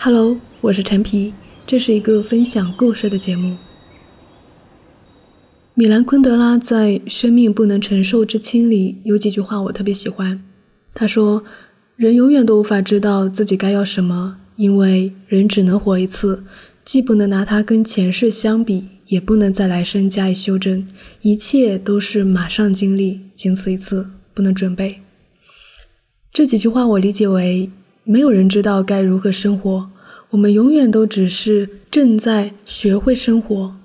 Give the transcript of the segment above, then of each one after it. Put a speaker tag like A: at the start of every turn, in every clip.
A: Hello，我是陈皮，这是一个分享故事的节目。米兰昆德拉在《生命不能承受之轻》里有几句话我特别喜欢。他说：“人永远都无法知道自己该要什么，因为人只能活一次，既不能拿它跟前世相比，也不能在来生加以修正。一切都是马上经历，仅此一次，不能准备。”这几句话我理解为。没有人知道该如何生活，我们永远都只是正在学会生活。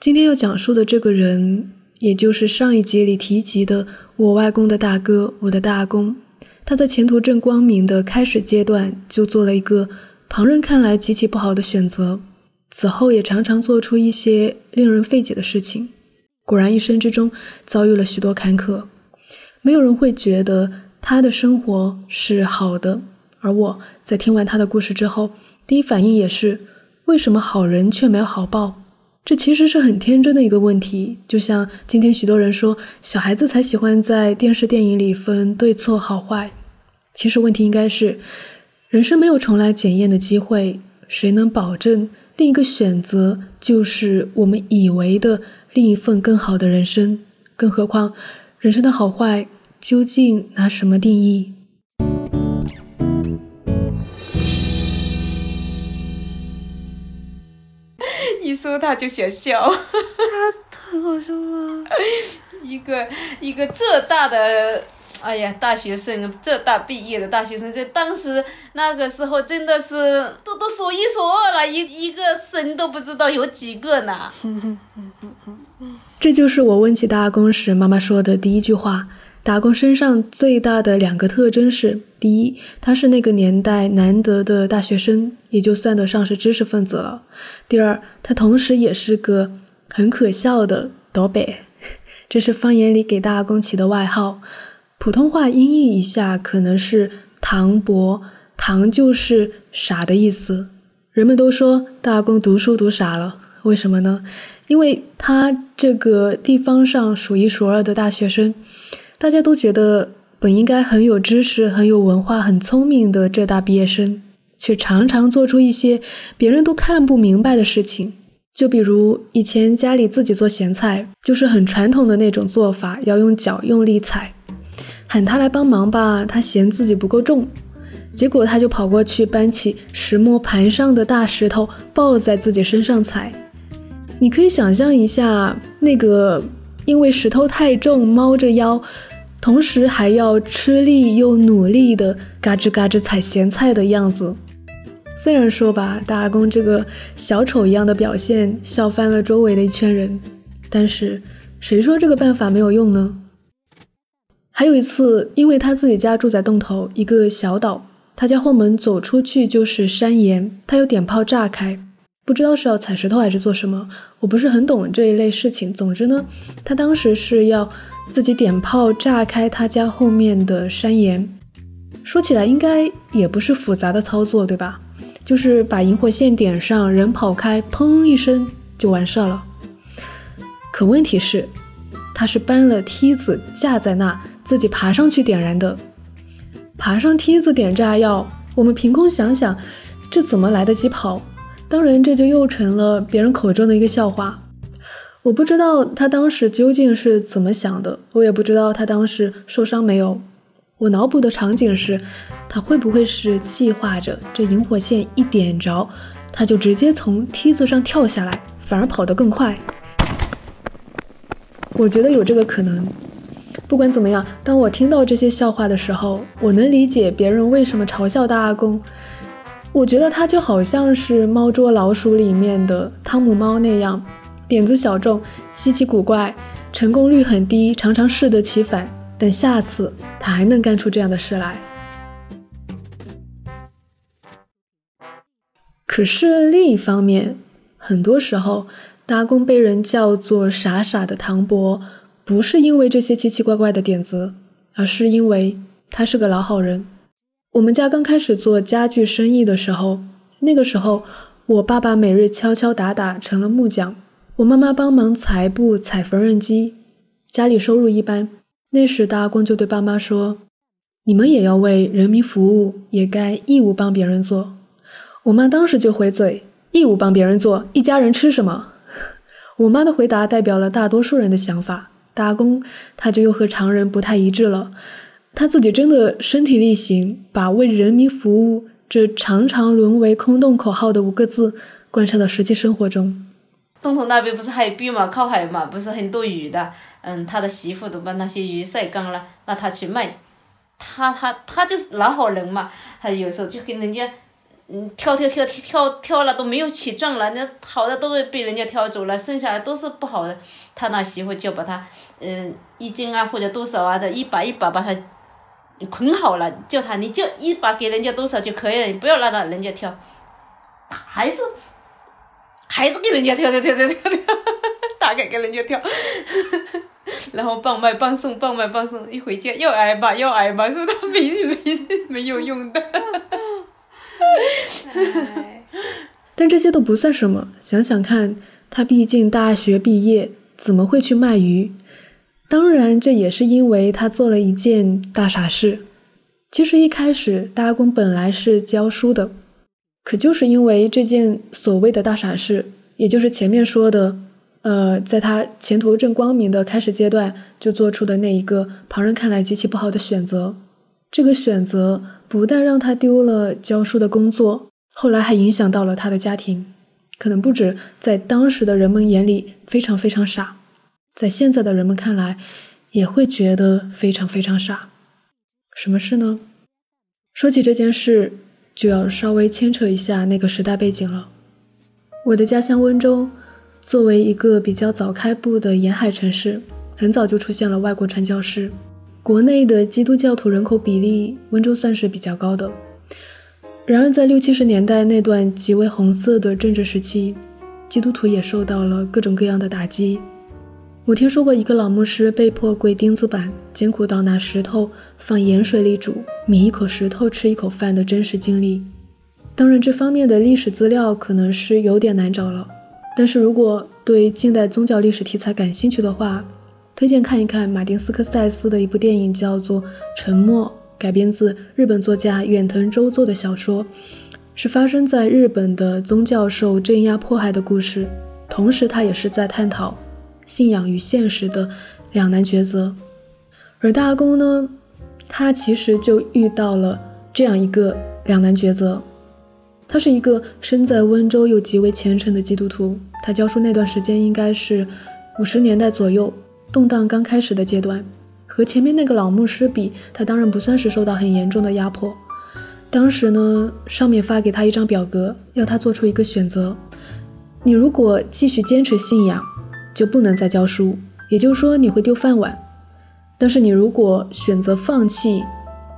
A: 今天要讲述的这个人，也就是上一集里提及的我外公的大哥，我的大公。他在前途正光明的开始阶段，就做了一个旁人看来极其不好的选择，此后也常常做出一些令人费解的事情。果然，一生之中遭遇了许多坎坷。没有人会觉得他的生活是好的。而我在听完他的故事之后，第一反应也是：为什么好人却没有好报？这其实是很天真的一个问题。就像今天许多人说，小孩子才喜欢在电视电影里分对错好坏。其实问题应该是：人生没有重来检验的机会，谁能保证另一个选择就是我们以为的另一份更好的人生？更何况，人生的好坏究竟拿什么定义？
B: 一说他就想笑，
A: 他很好笑吗？
B: 一个一个浙大的，哎呀，大学生，浙大毕业的大学生，在当时那个时候真的是都都数一数二了，一一个省都不知道有几个呢。
A: 这就是我问起大阿公时妈妈说的第一句话。打工身上最大的两个特征是：第一，他是那个年代难得的大学生，也就算得上是知识分子了；第二，他同时也是个很可笑的“倒北”，这是方言里给大阿公起的外号。普通话音译一下，可能是“唐伯”，“唐”就是傻的意思。人们都说大阿公读书读傻了，为什么呢？因为他这个地方上数一数二的大学生。大家都觉得本应该很有知识、很有文化、很聪明的浙大毕业生，却常常做出一些别人都看不明白的事情。就比如以前家里自己做咸菜，就是很传统的那种做法，要用脚用力踩。喊他来帮忙吧，他嫌自己不够重，结果他就跑过去搬起石磨盘上的大石头，抱在自己身上踩。你可以想象一下，那个因为石头太重，猫着腰。同时还要吃力又努力的嘎吱嘎吱踩咸菜的样子，虽然说吧，大阿公这个小丑一样的表现笑翻了周围的一圈人，但是谁说这个办法没有用呢？还有一次，因为他自己家住在洞头一个小岛，他家后门走出去就是山岩，他有点炮炸开。不知道是要踩石头还是做什么，我不是很懂这一类事情。总之呢，他当时是要自己点炮炸开他家后面的山岩。说起来应该也不是复杂的操作，对吧？就是把引火线点上，人跑开，砰一声就完事了。可问题是，他是搬了梯子架在那，自己爬上去点燃的。爬上梯子点炸药，我们凭空想想，这怎么来得及跑？当然，这就又成了别人口中的一个笑话。我不知道他当时究竟是怎么想的，我也不知道他当时受伤没有。我脑补的场景是，他会不会是计划着这引火线一点着，他就直接从梯子上跳下来，反而跑得更快？我觉得有这个可能。不管怎么样，当我听到这些笑话的时候，我能理解别人为什么嘲笑大阿公。我觉得他就好像是《猫捉老鼠》里面的汤姆猫那样，点子小众、稀奇古怪，成功率很低，常常适得其反。但下次他还能干出这样的事来。可是另一方面，很多时候，大公被人叫做傻傻的唐伯，不是因为这些奇奇怪怪的点子，而是因为他是个老好人。我们家刚开始做家具生意的时候，那个时候我爸爸每日敲敲打打成了木匠，我妈妈帮忙裁布、踩缝纫机，家里收入一般。那时大阿公就对爸妈说：“你们也要为人民服务，也该义务帮别人做。”我妈当时就回嘴：“义务帮别人做，一家人吃什么？”我妈的回答代表了大多数人的想法，大阿公他就又和常人不太一致了。他自己真的身体力行，把为人民服务这常常沦为空洞口号的五个字贯彻到实际生活中。
B: 东头那边不是海边嘛，靠海嘛，不是很多鱼的。嗯，他的媳妇都把那些鱼晒干了，让他去卖。他他他就是老好人嘛，他有时候就跟人家。嗯，挑挑挑挑挑了都没有起账了，那好的都会被人家挑走了，剩下的都是不好的。他那媳妇就把他，嗯，一斤啊或者多少啊的，一把一把把他捆好了，叫他你就一把给人家多少就可以了，你不要拉到人家挑，还是还是给人家跳跳跳跳跳跳，大概给人家跳，然后棒卖棒送棒卖棒送，一回家要挨骂要挨骂，说他没没没有用的。
A: 但这些都不算什么。想想看，他毕竟大学毕业，怎么会去卖鱼？当然，这也是因为他做了一件大傻事。其实一开始，大阿公本来是教书的，可就是因为这件所谓的大傻事，也就是前面说的，呃，在他前途正光明的开始阶段，就做出的那一个旁人看来极其不好的选择。这个选择不但让他丢了教书的工作，后来还影响到了他的家庭。可能不止在当时的人们眼里非常非常傻，在现在的人们看来也会觉得非常非常傻。什么事呢？说起这件事，就要稍微牵扯一下那个时代背景了。我的家乡温州，作为一个比较早开埠的沿海城市，很早就出现了外国传教士。国内的基督教徒人口比例，温州算是比较高的。然而，在六七十年代那段极为红色的政治时期，基督徒也受到了各种各样的打击。我听说过一个老牧师被迫跪钉子板，艰苦到拿石头放盐水里煮，抿一口石头吃一口饭的真实经历。当然，这方面的历史资料可能是有点难找了。但是如果对近代宗教历史题材感兴趣的话，推荐看一看马丁斯科塞斯的一部电影，叫做《沉默》，改编自日本作家远藤周作的小说，是发生在日本的宗教受镇压迫害的故事。同时，他也是在探讨信仰与现实的两难抉择。而大公呢，他其实就遇到了这样一个两难抉择。他是一个身在温州又极为虔诚的基督徒，他教书那段时间应该是五十年代左右。动荡刚开始的阶段，和前面那个老牧师比，他当然不算是受到很严重的压迫。当时呢，上面发给他一张表格，要他做出一个选择：你如果继续坚持信仰，就不能再教书，也就是说你会丢饭碗；但是你如果选择放弃，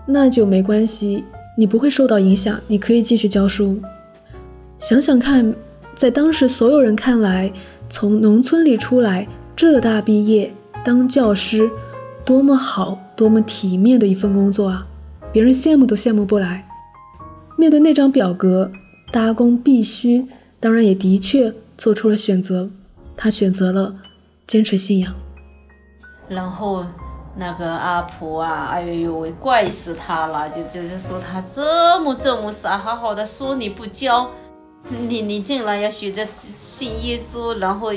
A: 那就没关系，你不会受到影响，你可以继续教书。想想看，在当时所有人看来，从农村里出来，浙大毕业。当教师，多么好，多么体面的一份工作啊！别人羡慕都羡慕不来。面对那张表格，大公必须，当然也的确做出了选择。他选择了坚持信仰。
B: 然后那个阿婆啊，哎呦喂，怪死他了！就就是说他这么这么傻，好好的说你不教。你你竟然要学着信耶稣，然后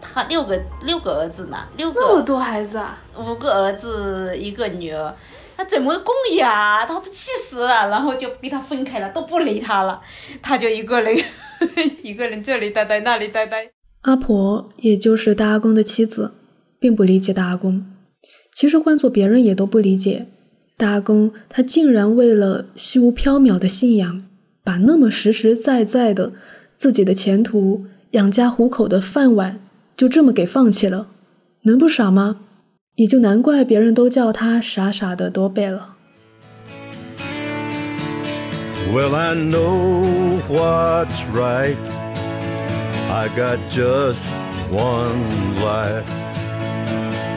B: 他六个六个儿子呢，六个
C: 那么多孩子啊，
B: 五个儿子一个女儿，他怎么供养？他都气死了，然后就给他分开了，都不理他了，他就一个人 一个人这里待待那里待待。
A: 阿婆也就是大阿公的妻子，并不理解大阿公。其实换做别人也都不理解，大阿公他竟然为了虚无缥缈的信仰。把那么实实在在的自己的前途、养家糊口的饭碗就这么给放弃了，能不傻吗？也就难怪别人都叫他傻傻的多贝了。Well, I know what's right. I got just one life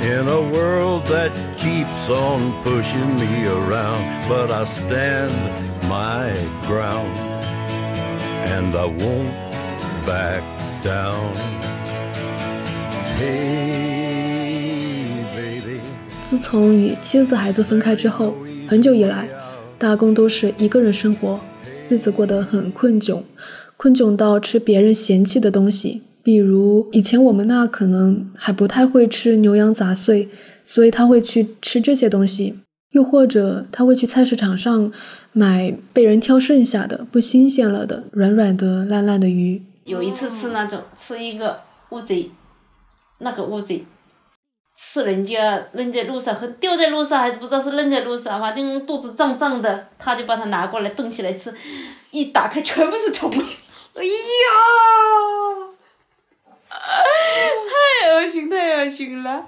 A: in a world that keeps on pushing me around, but I stand. my ground and i won't back down hey baby 自从与妻子孩子分开之后很久以来大公都是一个人生活日子过得很困窘，困窘到吃别人嫌弃的东西。比如以前我们那可能还不太会吃牛羊杂碎，所以他会去吃这些东西。又或者他会去菜市场上买被人挑剩下的、不新鲜了的、软软的、烂烂的鱼。
B: 有一次吃那种吃一个乌贼，那个乌贼是人家扔在路上和丢在路上，还是不知道是扔在路上，反正肚子胀胀的，他就把它拿过来冻起来吃，一打开全部是虫。哎呀！太恶心，太恶心了！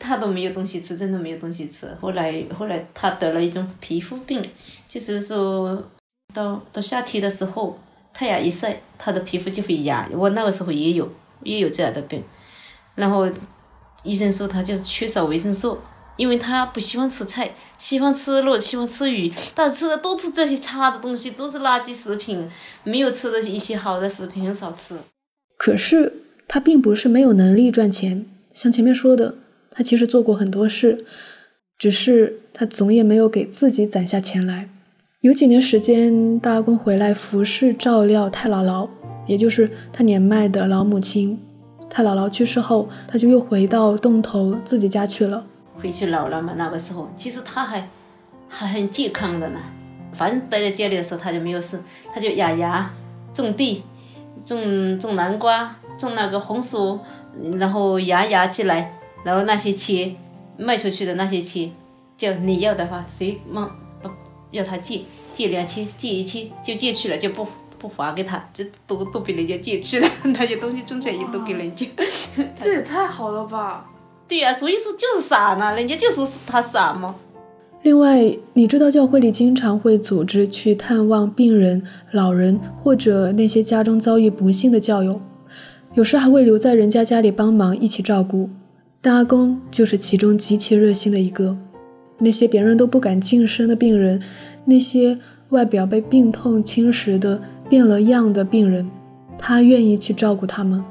B: 他都没有东西吃，真的没有东西吃。后来，后来他得了一种皮肤病，就是说到到夏天的时候，太阳一晒，他的皮肤就会痒。我那个时候也有，也有这样的病。然后医生说他就是缺少维生素，因为他不喜欢吃菜，喜欢吃肉，喜欢吃鱼，但是吃的都是这些差的东西，都是垃圾食品，没有吃的一些好的食品，很少吃。
A: 可是。他并不是没有能力赚钱，像前面说的，他其实做过很多事，只是他总也没有给自己攒下钱来。有几年时间，大阿公回来服侍照料太姥姥，也就是他年迈的老母亲。他姥姥去世后，他就又回到洞头自己家去了。
B: 回去老了嘛，那个时候其实他还还很健康的呢。反正待在家里的时候，他就没有事，他就养牙、种地、种种南瓜。种那个红薯，然后芽芽起来，然后那些钱卖出去的那些钱，就你要的话，谁忙不要他借借两千，借一千就借去了，就不不还给他，这都都被人家借去了，那些东西种起来也都给人家。
C: 这也太好了吧？
B: 对呀，所以说就是傻呢，人家就说是他傻嘛。
A: 另外，你知道教会里经常会组织去探望病人、老人或者那些家中遭遇不幸的教友。有时还会留在人家家里帮忙一起照顾，大阿公就是其中极其热心的一个。那些别人都不敢近身的病人，那些外表被病痛侵蚀的变了样的病人，他愿意去照顾他们。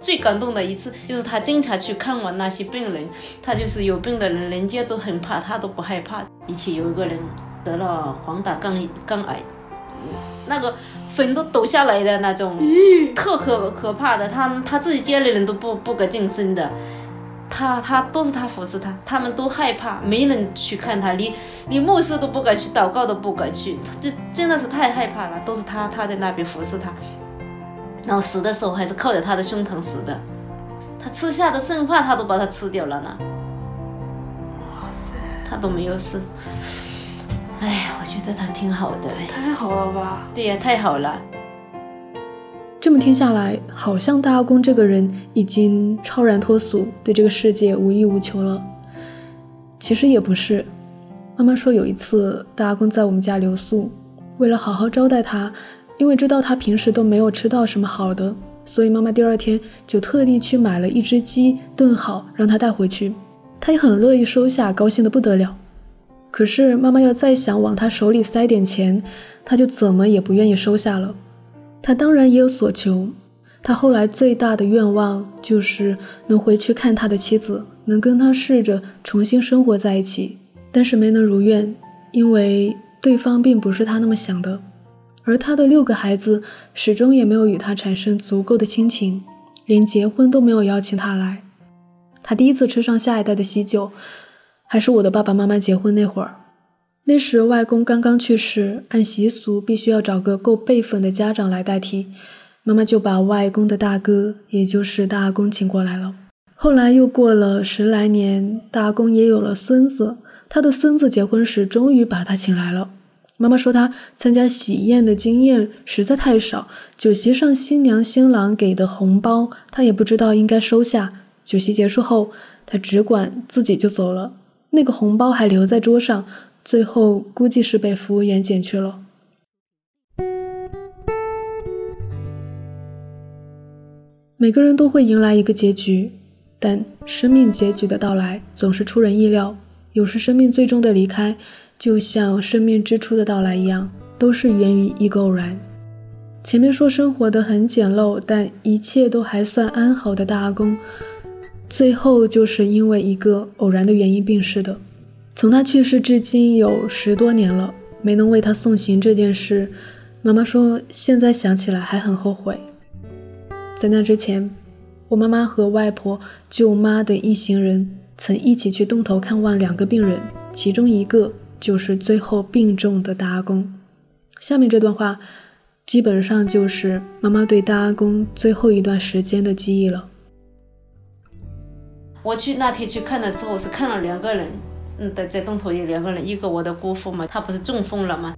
B: 最感动的一次就是他经常去看望那些病人，他就是有病的人，人家都很怕，他都不害怕。以前有一个人得了黄疸肝肝癌。那个粉都抖下来的那种，特可可怕的。他他自己家里人都不不敢近身的，他他都是他服侍他，他们都害怕，没人去看他，连连牧师都不敢去祷告都不敢去，这真的是太害怕了。都是他他在那边服侍他，然后死的时候还是靠在他的胸膛死的，他吃下的剩饭他都把它吃掉了呢。哇塞，他都没有事。哎呀，我觉得他挺好的，
C: 太好了吧？
B: 对呀，太好了。
A: 这么听下来，好像大阿公这个人已经超然脱俗，对这个世界无欲无求了。其实也不是。妈妈说有一次大阿公在我们家留宿，为了好好招待他，因为知道他平时都没有吃到什么好的，所以妈妈第二天就特地去买了一只鸡炖好，让他带回去。他也很乐意收下，高兴得不得了。可是妈妈要再想往他手里塞点钱，他就怎么也不愿意收下了。他当然也有所求，他后来最大的愿望就是能回去看他的妻子，能跟他试着重新生活在一起。但是没能如愿，因为对方并不是他那么想的，而他的六个孩子始终也没有与他产生足够的亲情，连结婚都没有邀请他来。他第一次吃上下一代的喜酒。还是我的爸爸妈妈结婚那会儿，那时外公刚刚去世，按习俗必须要找个够辈分的家长来代替，妈妈就把外公的大哥，也就是大阿公请过来了。后来又过了十来年，大阿公也有了孙子，他的孙子结婚时终于把他请来了。妈妈说他参加喜宴的经验实在太少，酒席上新娘新郎给的红包他也不知道应该收下。酒席结束后，他只管自己就走了。那个红包还留在桌上，最后估计是被服务员捡去了。每个人都会迎来一个结局，但生命结局的到来总是出人意料。有时生命最终的离开，就像生命之初的到来一样，都是源于一个偶然。前面说生活的很简陋，但一切都还算安好的大阿公。最后就是因为一个偶然的原因病逝的。从他去世至今有十多年了，没能为他送行这件事，妈妈说现在想起来还很后悔。在那之前，我妈妈和外婆、舅妈等一行人曾一起去洞头看望两个病人，其中一个就是最后病重的大阿公。下面这段话，基本上就是妈妈对大阿公最后一段时间的记忆了。
B: 我去那天去看的时候，是看了两个人，嗯，在在洞头有两个人，一个我的姑父嘛，他不是中风了吗？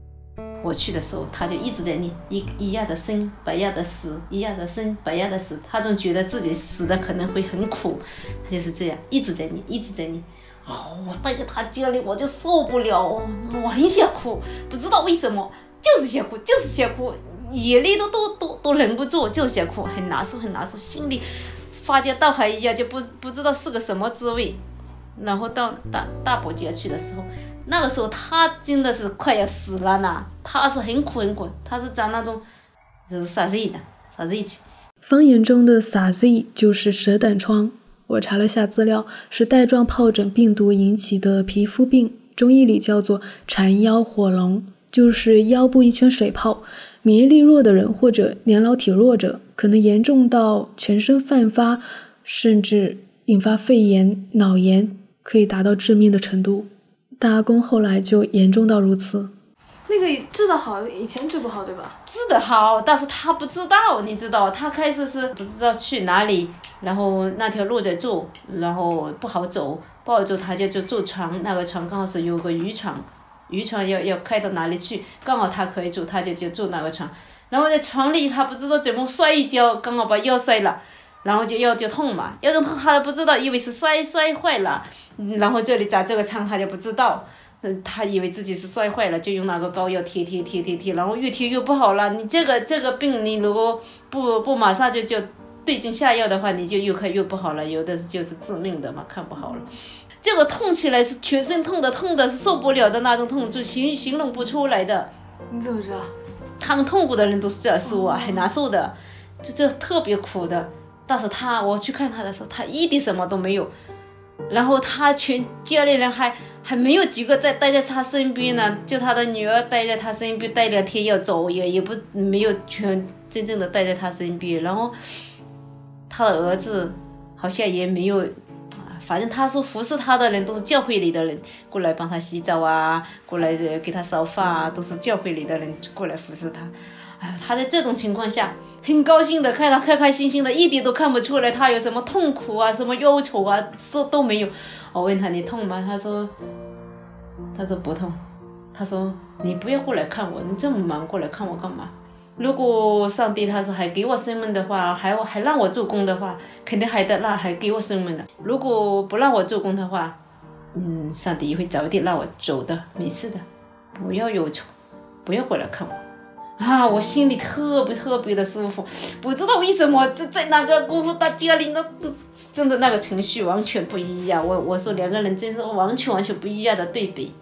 B: 我去的时候，他就一直在念一一样的生，不样的死，一样的生，不样的死。他总觉得自己死的可能会很苦，他就是这样一直在念，一直在念。哦，我待在他家里我就受不了，我很想哭，不知道为什么，就是想哭，就是想哭，眼泪都都都都忍不住，就想哭，很难受，很难受，心里发觉倒海一样，就不不知道是个什么滋味。然后到大大伯家去的时候。那个时候他真的是快要死了呢，他是很苦很苦，他是长那种就是沙子的沙子气。
A: 方言中的沙子就是蛇胆疮，我查了下资料，是带状疱疹病毒引起的皮肤病，中医里叫做缠腰火龙，就是腰部一圈水泡。免疫力弱的人或者年老体弱者，可能严重到全身泛发，甚至引发肺炎、脑炎，可以达到致命的程度。大阿公后来就严重到如此，
C: 那个治得好，以前治不好对吧？
B: 治得好，但是他不知道，你知道，他开始是不知道去哪里，然后那条路在住，然后不好走，不好走，他就就坐船，那个船刚好是有个渔船，渔船要要开到哪里去，刚好他可以坐，他就就坐那个船，然后在船里他不知道怎么摔一跤，刚好把腰摔了。然后就腰就痛嘛，腰就痛，他都不知道，以为是摔摔坏了，然后这里扎这个疮，他就不知道，嗯，他以为自己是摔坏了，就用那个膏药贴贴贴贴贴，然后越贴越不好了。你这个这个病，你如果不不马上就就对症下药的话，你就越看越不好了，有的是就是致命的嘛，看不好了。这个痛起来是全身痛的，痛的是受不了的那种痛，就形形容不出来的。
C: 你怎么知道？
B: 他们痛苦的人都是这样说啊，很难受的，这这特别苦的。但是他，我去看他的时候，他一点什么都没有，然后他全家里人还还没有几个在待在他身边呢，就他的女儿待在他身边待两天要走，也也不没有全真正的待在他身边，然后他的儿子好像也没有，反正他说服侍他的人都是教会里的人过来帮他洗澡啊，过来给他烧饭啊，都是教会里的人过来服侍他。哎，他在这种情况下很高兴的，看他开开心心的，一点都看不出来他有什么痛苦啊，什么忧愁啊，说都没有。我问他你痛吗？他说，他说不痛。他说你不要过来看我，你这么忙过来看我干嘛？如果上帝他说还给我生命的话，还还让我做工的话，肯定还得让还给我生命的。如果不让我做工的话，嗯，上帝也会早点让我走的，没事的，不要忧愁，不要过来看我。啊，我心里特别特别的舒服，不知道为什么在在那个功夫大家里，那真的那个情绪完全不一样。我我说两个人真是完全完全不一样的对比。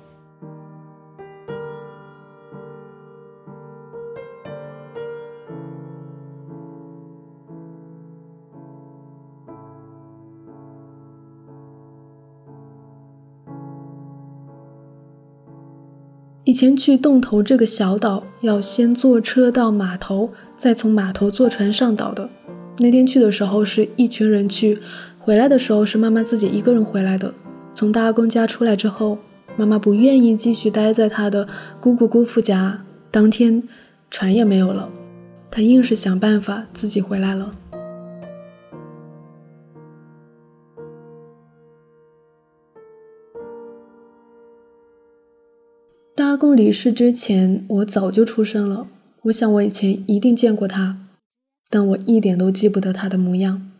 A: 以前去洞头这个小岛，要先坐车到码头，再从码头坐船上岛的。那天去的时候是一群人去，回来的时候是妈妈自己一个人回来的。从大阿公家出来之后，妈妈不愿意继续待在她的姑姑姑父家，当天船也没有了，她硬是想办法自己回来了。公离世之前，我早就出生了。我想我以前一定见过他，但我一点都记不得他的模样。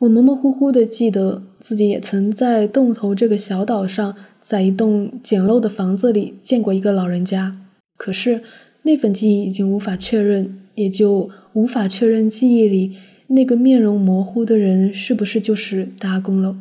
A: 我模模糊糊的记得自己也曾在洞头这个小岛上，在一栋简陋的房子里见过一个老人家。可是那份记忆已经无法确认，也就无法确认记忆里那个面容模糊的人是不是就是大公了。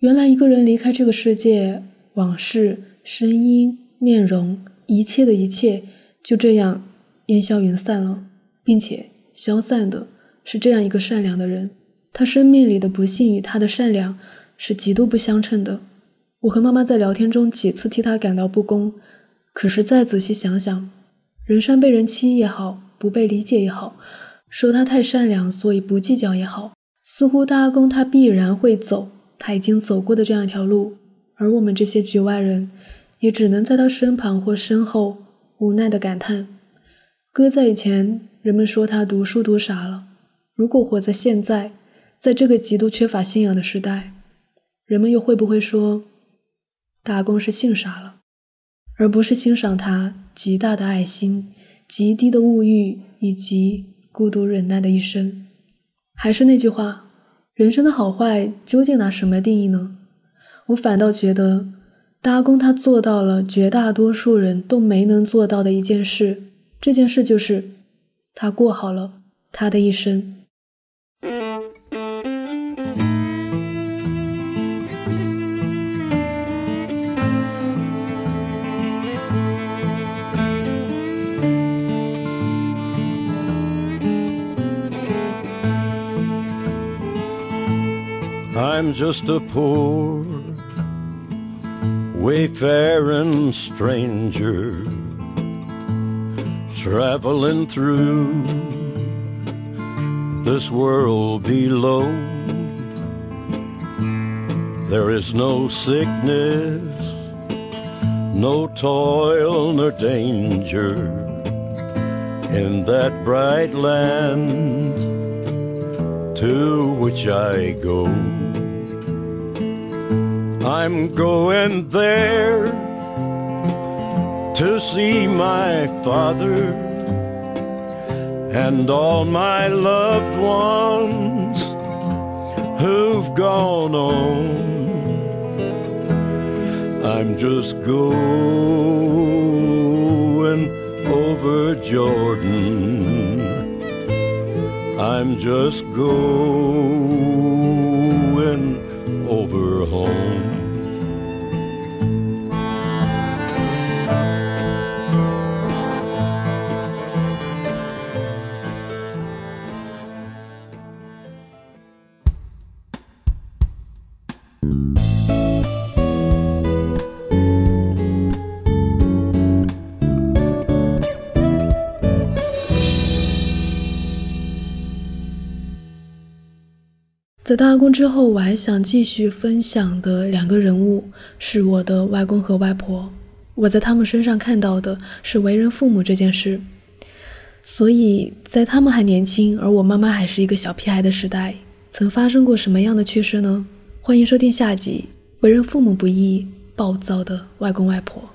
A: 原来一个人离开这个世界，往事。声音、面容，一切的一切，就这样烟消云散了，并且消散的是这样一个善良的人。他生命里的不幸与他的善良是极度不相称的。我和妈妈在聊天中几次替他感到不公，可是再仔细想想，人善被人欺也好，不被理解也好，说他太善良，所以不计较也好，似乎大阿公他必然会走他已经走过的这样一条路，而我们这些局外人，也只能在他身旁或身后无奈的感叹：搁在以前，人们说他读书读傻了；如果活在现在，在这个极度缺乏信仰的时代，人们又会不会说打工是信傻了，而不是欣赏他极大的爱心、极低的物欲以及孤独忍耐的一生？还是那句话，人生的好坏究竟拿什么定义呢？我反倒觉得大阿公他做到了绝大多数人都没能做到的一件事，这件事就是他过好了他的一生。
D: I'm just a poor wayfaring stranger traveling through this world below. There is no sickness, no toil nor danger in that bright land to which I go. I'm going there to see my father and all my loved ones who've gone on. I'm just going over Jordan. I'm just going over home.
A: 在大阿公之后，我还想继续分享的两个人物是我的外公和外婆。我在他们身上看到的是为人父母这件事。所以在他们还年轻，而我妈妈还是一个小屁孩的时代，曾发生过什么样的趣事呢？欢迎收听下集《为人父母不易》，暴躁的外公外婆。